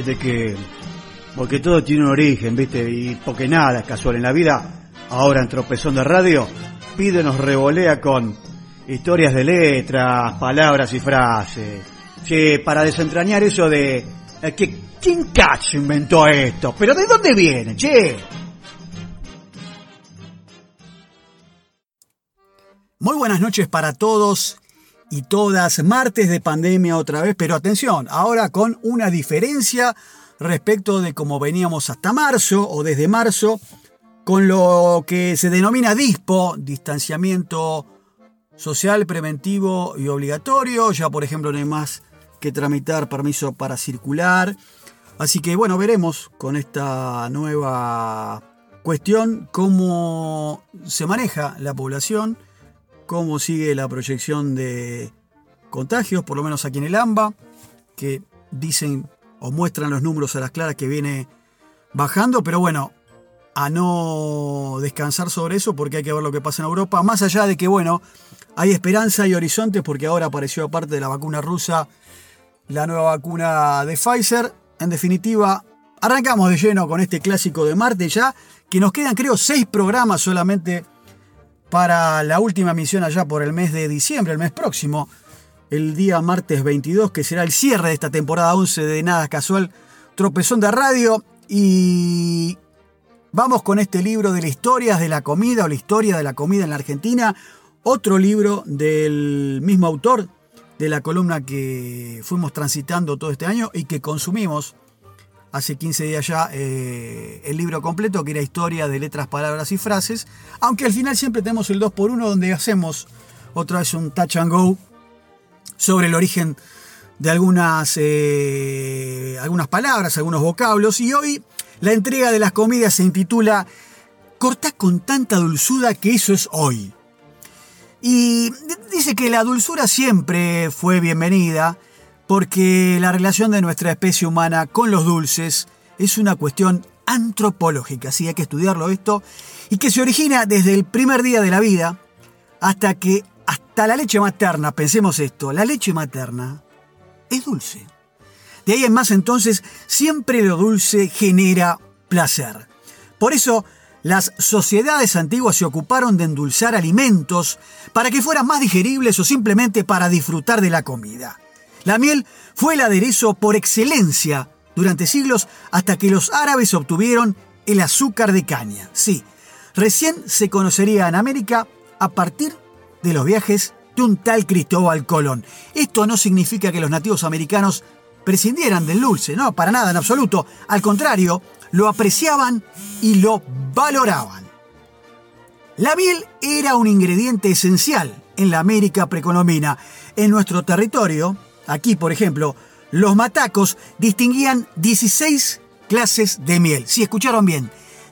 de que, porque todo tiene un origen, ¿viste? Y porque nada es casual en la vida, ahora en Tropezón de Radio, pide nos revolea con historias de letras, palabras y frases. Sí, para desentrañar eso de eh, que quién cacho inventó esto, pero ¿de dónde viene, che? Muy buenas noches para todos y todas. Martes de pandemia otra vez, pero atención, ahora con una diferencia respecto de cómo veníamos hasta marzo o desde marzo, con lo que se denomina DISPO, distanciamiento social preventivo y obligatorio. Ya, por ejemplo, no hay más que tramitar permiso para circular. Así que, bueno, veremos con esta nueva cuestión cómo se maneja la población cómo sigue la proyección de contagios, por lo menos aquí en el AMBA, que dicen o muestran los números a las claras que viene bajando, pero bueno, a no descansar sobre eso porque hay que ver lo que pasa en Europa, más allá de que, bueno, hay esperanza y horizontes porque ahora apareció aparte de la vacuna rusa la nueva vacuna de Pfizer. En definitiva, arrancamos de lleno con este clásico de Marte ya, que nos quedan creo seis programas solamente para la última misión allá por el mes de diciembre, el mes próximo, el día martes 22, que será el cierre de esta temporada 11 de Nada Casual, Tropezón de Radio. Y vamos con este libro de la historia de la comida o la historia de la comida en la Argentina, otro libro del mismo autor de la columna que fuimos transitando todo este año y que consumimos hace 15 días ya eh, el libro completo, que era historia de letras, palabras y frases, aunque al final siempre tenemos el 2x1 donde hacemos otra vez un touch and go sobre el origen de algunas, eh, algunas palabras, algunos vocablos, y hoy la entrega de las comidas se intitula Cortá con tanta dulzura que eso es hoy. Y dice que la dulzura siempre fue bienvenida, porque la relación de nuestra especie humana con los dulces es una cuestión antropológica, así hay que estudiarlo esto, y que se origina desde el primer día de la vida hasta que, hasta la leche materna, pensemos esto, la leche materna es dulce. De ahí en más entonces, siempre lo dulce genera placer. Por eso, las sociedades antiguas se ocuparon de endulzar alimentos para que fueran más digeribles o simplemente para disfrutar de la comida. La miel fue el aderezo por excelencia durante siglos hasta que los árabes obtuvieron el azúcar de caña. Sí, recién se conocería en América a partir de los viajes de un tal Cristóbal Colón. Esto no significa que los nativos americanos prescindieran del dulce, no, para nada en absoluto. Al contrario, lo apreciaban y lo valoraban. La miel era un ingrediente esencial en la América precolombina. En nuestro territorio, Aquí, por ejemplo, los matacos distinguían 16 clases de miel. Si escucharon bien,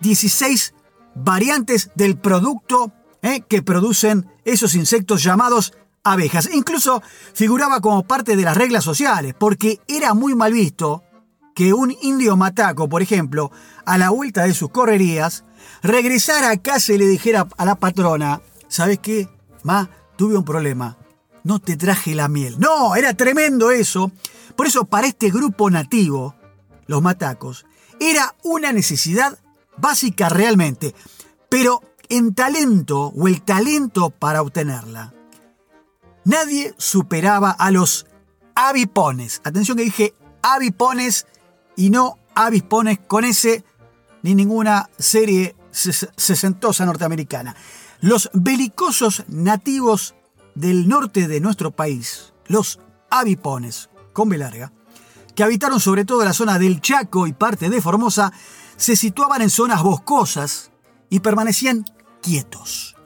16 variantes del producto eh, que producen esos insectos llamados abejas. Incluso figuraba como parte de las reglas sociales, porque era muy mal visto que un indio mataco, por ejemplo, a la vuelta de sus correrías, regresara a casa y le dijera a la patrona, ¿sabes qué? Ma, tuve un problema no te traje la miel. No, era tremendo eso. Por eso para este grupo nativo, los matacos, era una necesidad básica realmente. Pero en talento o el talento para obtenerla, nadie superaba a los avipones. Atención que dije avipones y no avispones con ese ni ninguna serie sesentosa norteamericana. Los belicosos nativos del norte de nuestro país, los avipones, con B larga, que habitaron sobre todo la zona del Chaco y parte de Formosa, se situaban en zonas boscosas y permanecían quietos,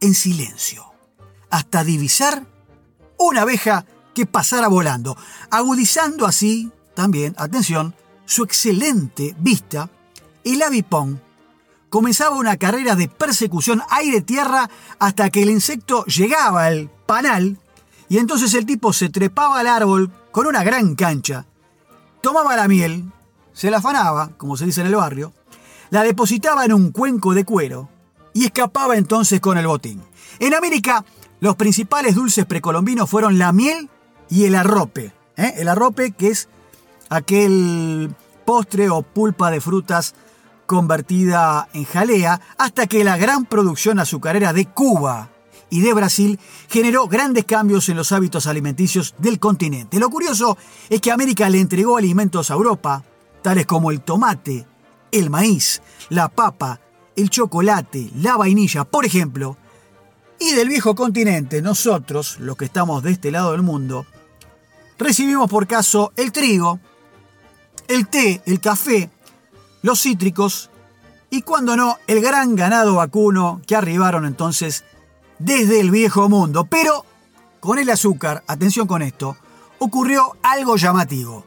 en silencio, hasta divisar una abeja que pasara volando, agudizando así también, atención, su excelente vista, el avipón. Comenzaba una carrera de persecución aire-tierra hasta que el insecto llegaba al panal y entonces el tipo se trepaba al árbol con una gran cancha, tomaba la miel, se la afanaba, como se dice en el barrio, la depositaba en un cuenco de cuero y escapaba entonces con el botín. En América, los principales dulces precolombinos fueron la miel y el arrope. ¿eh? El arrope que es aquel postre o pulpa de frutas convertida en jalea, hasta que la gran producción azucarera de Cuba y de Brasil generó grandes cambios en los hábitos alimenticios del continente. Lo curioso es que América le entregó alimentos a Europa, tales como el tomate, el maíz, la papa, el chocolate, la vainilla, por ejemplo, y del viejo continente, nosotros, los que estamos de este lado del mundo, recibimos por caso el trigo, el té, el café, los cítricos y, cuando no, el gran ganado vacuno que arribaron entonces desde el viejo mundo. Pero con el azúcar, atención con esto, ocurrió algo llamativo.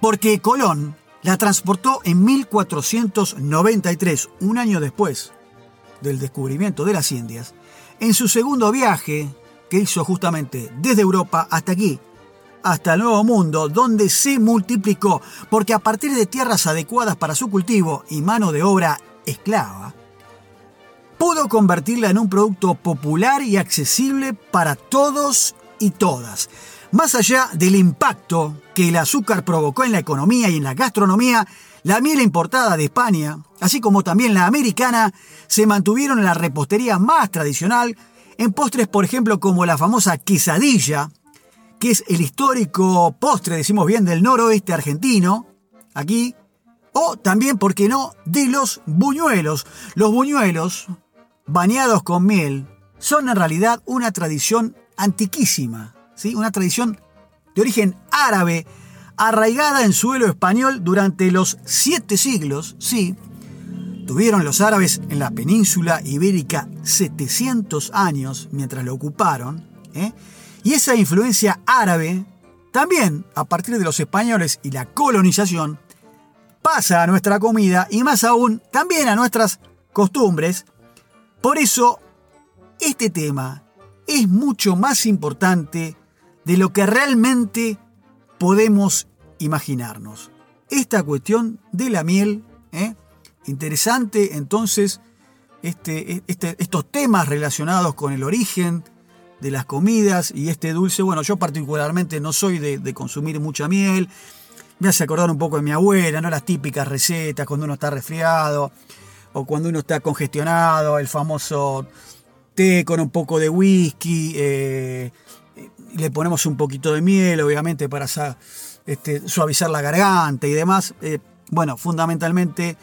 Porque Colón la transportó en 1493, un año después del descubrimiento de las Indias, en su segundo viaje que hizo justamente desde Europa hasta aquí, hasta el Nuevo Mundo, donde se multiplicó, porque a partir de tierras adecuadas para su cultivo y mano de obra esclava, pudo convertirla en un producto popular y accesible para todos y todas. Más allá del impacto que el azúcar provocó en la economía y en la gastronomía, la miel importada de España, así como también la americana, se mantuvieron en la repostería más tradicional, en postres, por ejemplo, como la famosa quesadilla, que es el histórico postre, decimos bien, del noroeste argentino, aquí, o también, ¿por qué no?, de los buñuelos. Los buñuelos, bañados con miel, son en realidad una tradición antiquísima una tradición de origen árabe, arraigada en suelo español durante los siete siglos, sí. Tuvieron los árabes en la península ibérica 700 años mientras lo ocuparon, ¿eh? y esa influencia árabe, también a partir de los españoles y la colonización, pasa a nuestra comida y más aún también a nuestras costumbres. Por eso, este tema es mucho más importante de lo que realmente podemos imaginarnos. Esta cuestión de la miel, ¿eh? interesante entonces este, este, estos temas relacionados con el origen de las comidas y este dulce. Bueno, yo particularmente no soy de, consumir mucha miel. Me hace acordar un poco de mi abuela, ¿no? Las típicas recetas cuando uno está resfriado o cuando uno está congestionado, el famoso té con un poco de whisky, eh, le ponemos un poquito de miel, obviamente, para este, suavizar la garganta y demás. Eh, bueno, fundamentalmente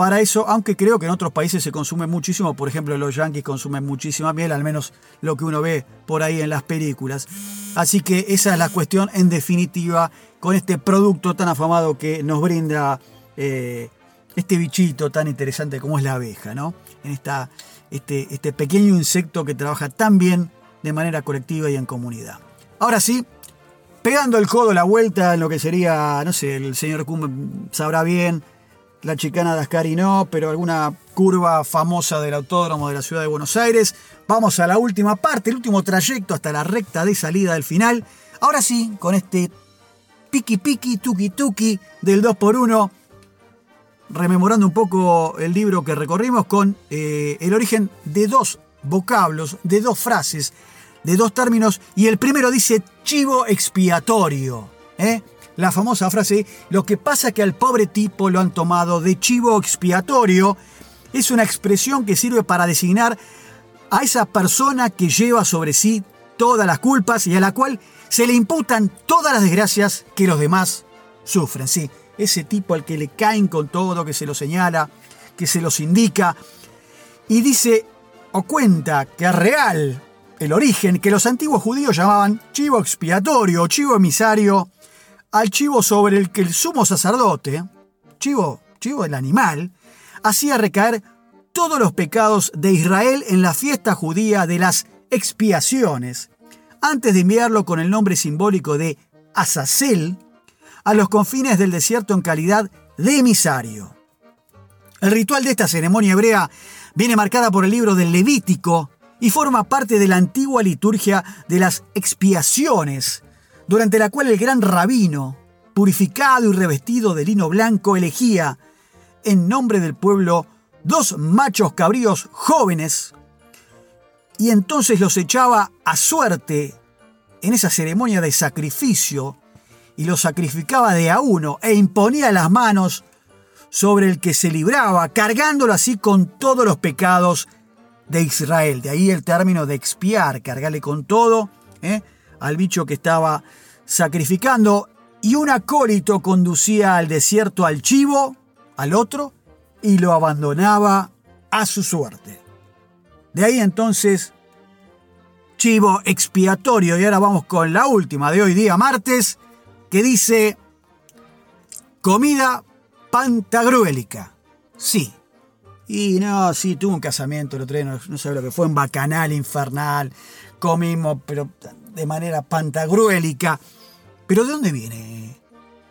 para eso, aunque creo que en otros países se consume muchísimo, por ejemplo, los yanquis consumen muchísima miel, al menos lo que uno ve por ahí en las películas. Así que esa es la cuestión, en definitiva, con este producto tan afamado que nos brinda eh, este bichito tan interesante como es la abeja, ¿no? En esta, este, este pequeño insecto que trabaja tan bien de manera colectiva y en comunidad. Ahora sí, pegando el codo la vuelta en lo que sería, no sé, el señor Kuhn sabrá bien, la chicana de Ascari no, pero alguna curva famosa del autódromo de la ciudad de Buenos Aires. Vamos a la última parte, el último trayecto hasta la recta de salida del final. Ahora sí, con este piqui piqui, tuki tuki del 2x1, rememorando un poco el libro que recorrimos con eh, el origen de dos vocablos, de dos frases, de dos términos, y el primero dice chivo expiatorio. ¿eh? La famosa frase, lo que pasa que al pobre tipo lo han tomado de chivo expiatorio, es una expresión que sirve para designar a esa persona que lleva sobre sí todas las culpas y a la cual se le imputan todas las desgracias que los demás sufren. Sí, ese tipo al que le caen con todo, que se lo señala, que se los indica. Y dice, o cuenta que es real el origen que los antiguos judíos llamaban chivo expiatorio o chivo emisario al chivo sobre el que el sumo sacerdote, chivo, chivo del animal, hacía recaer todos los pecados de Israel en la fiesta judía de las expiaciones, antes de enviarlo con el nombre simbólico de Azazel a los confines del desierto en calidad de emisario. El ritual de esta ceremonia hebrea viene marcada por el libro del Levítico y forma parte de la antigua liturgia de las expiaciones, durante la cual el gran rabino, purificado y revestido de lino blanco, elegía, en nombre del pueblo, dos machos cabríos jóvenes, y entonces los echaba a suerte en esa ceremonia de sacrificio, y lo sacrificaba de a uno e imponía las manos sobre el que se libraba, cargándolo así con todos los pecados de Israel. De ahí el término de expiar, cargarle con todo ¿eh? al bicho que estaba sacrificando. Y un acólito conducía al desierto al chivo, al otro, y lo abandonaba a su suerte. De ahí entonces, chivo expiatorio. Y ahora vamos con la última de hoy día, martes, que dice comida pantagruélica. Sí. Y no, sí, tuve un casamiento el otro día, no, sé lo que fue, en bacanal infernal, comimos, pero de manera pantagruélica. Pero ¿de dónde viene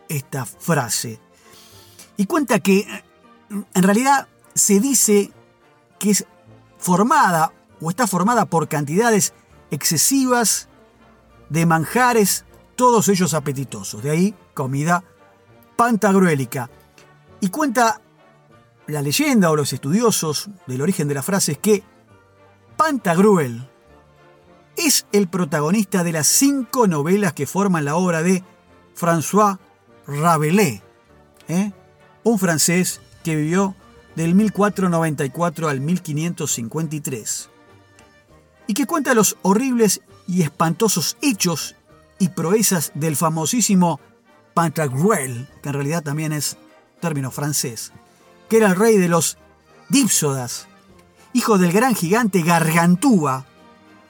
esta frase? Y cuenta que en realidad se dice que es formada o está formada por cantidades excesivas de manjares, todos ellos apetitosos. De ahí comida pantagruélica. Y cuenta la leyenda o los estudiosos del origen de la frase es que Pantagruel es el protagonista de las cinco novelas que forman la obra de François Rabelais, ¿eh? un francés que vivió del 1494 al 1553, y que cuenta los horribles y espantosos hechos y proezas del famosísimo Pantagruel, que en realidad también es término francés, que era el rey de los Dípsodas, hijo del gran gigante Gargantúa,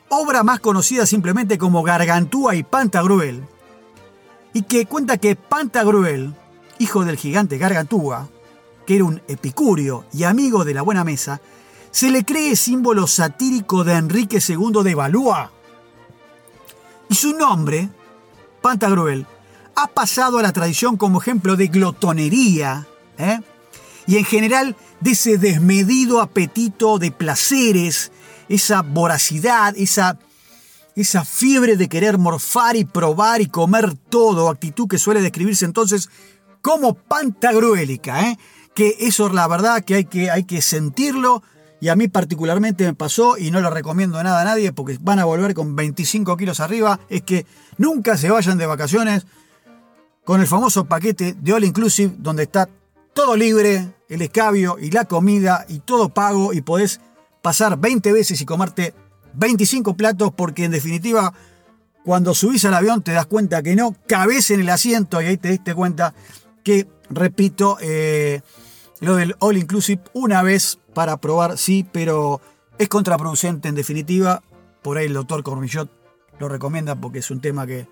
obra más conocida simplemente como Gargantúa y Pantagruel, y que cuenta que Pantagruel, hijo del gigante Gargantúa, que era un epicurio y amigo de la buena mesa, se le cree símbolo satírico de Enrique II de Valois. Y su nombre, Pantagruel, ha pasado a la tradición como ejemplo de glotonería, ¿eh? y en general de ese desmedido apetito de placeres, esa voracidad, esa, esa fiebre de querer morfar y probar y comer todo, actitud que suele describirse entonces como pantagruélica, ¿eh? que eso la verdad que hay, que hay que sentirlo y a mí particularmente me pasó y no lo recomiendo nada a nadie porque van a volver con 25 kilos arriba, es que nunca se vayan de vacaciones con el famoso paquete de All Inclusive donde está todo libre, el escabio y la comida y todo pago y podés pasar 20 veces y comerte 25 platos porque en definitiva cuando subís al avión te das cuenta que no cabes en el asiento y ahí te diste cuenta que, repito, eh, lo del All Inclusive una vez para probar, sí, pero es contraproducente en definitiva. Por ahí el doctor Cormillot lo recomienda porque es un tema que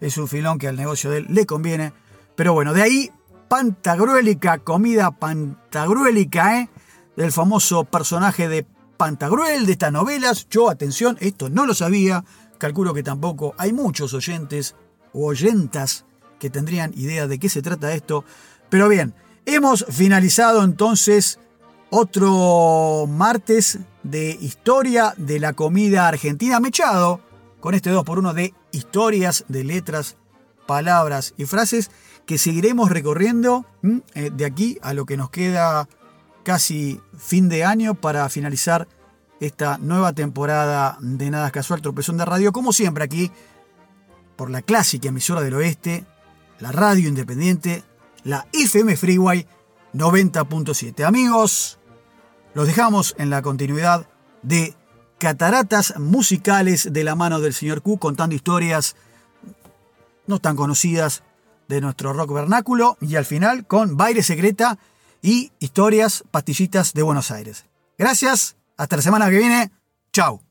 es un filón que al negocio de él le conviene. Pero bueno, de ahí pantagruélica, comida pantagruélica, ¿eh? del famoso personaje de Pantagruel de estas novelas. Yo, atención, esto no lo sabía, calculo que tampoco hay muchos oyentes o oyentas que tendrían idea de qué se trata esto. Pero bien, hemos finalizado entonces otro martes de historia de la comida argentina mechado con este 2x1 de historias de letras, palabras y frases que seguiremos recorriendo eh, de aquí a lo que nos queda casi fin de año para finalizar esta nueva temporada de Nada Casual Tropezón de Radio, como siempre aquí por la clásica emisora del oeste, la radio independiente, la FM Freeway 90.7. Amigos, los dejamos en la continuidad de cataratas musicales de la mano del señor Q contando historias no tan conocidas de nuestro rock vernáculo y al final con Baile Secreta y historias pastillitas de Buenos Aires. Gracias, hasta la semana que viene, chao.